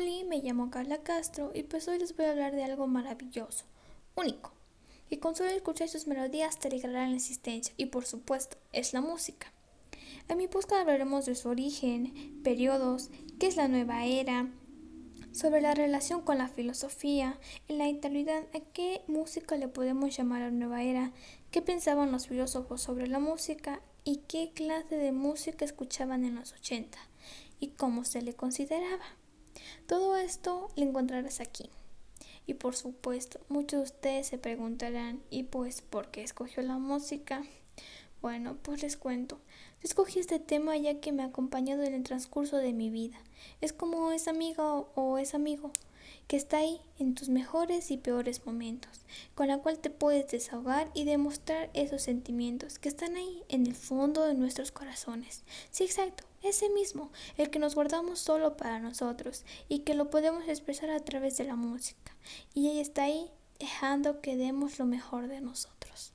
me llamo Carla Castro y pues hoy les voy a hablar de algo maravilloso, único, y con solo escuchar sus melodías te alegrarán la existencia y por supuesto es la música. En mi podcast hablaremos de su origen, periodos, qué es la nueva era, sobre la relación con la filosofía, en la actualidad a qué música le podemos llamar a nueva era, qué pensaban los filósofos sobre la música y qué clase de música escuchaban en los 80 y cómo se le consideraba. Todo esto lo encontrarás aquí. Y por supuesto, muchos de ustedes se preguntarán, ¿y pues por qué escogió la música? Bueno, pues les cuento. Escogí este tema ya que me ha acompañado en el transcurso de mi vida. Es como esa amiga o es amigo que está ahí en tus mejores y peores momentos, con la cual te puedes desahogar y demostrar esos sentimientos que están ahí en el fondo de nuestros corazones. Sí, exacto, ese mismo, el que nos guardamos solo para nosotros y que lo podemos expresar a través de la música. Y ella está ahí dejando que demos lo mejor de nosotros.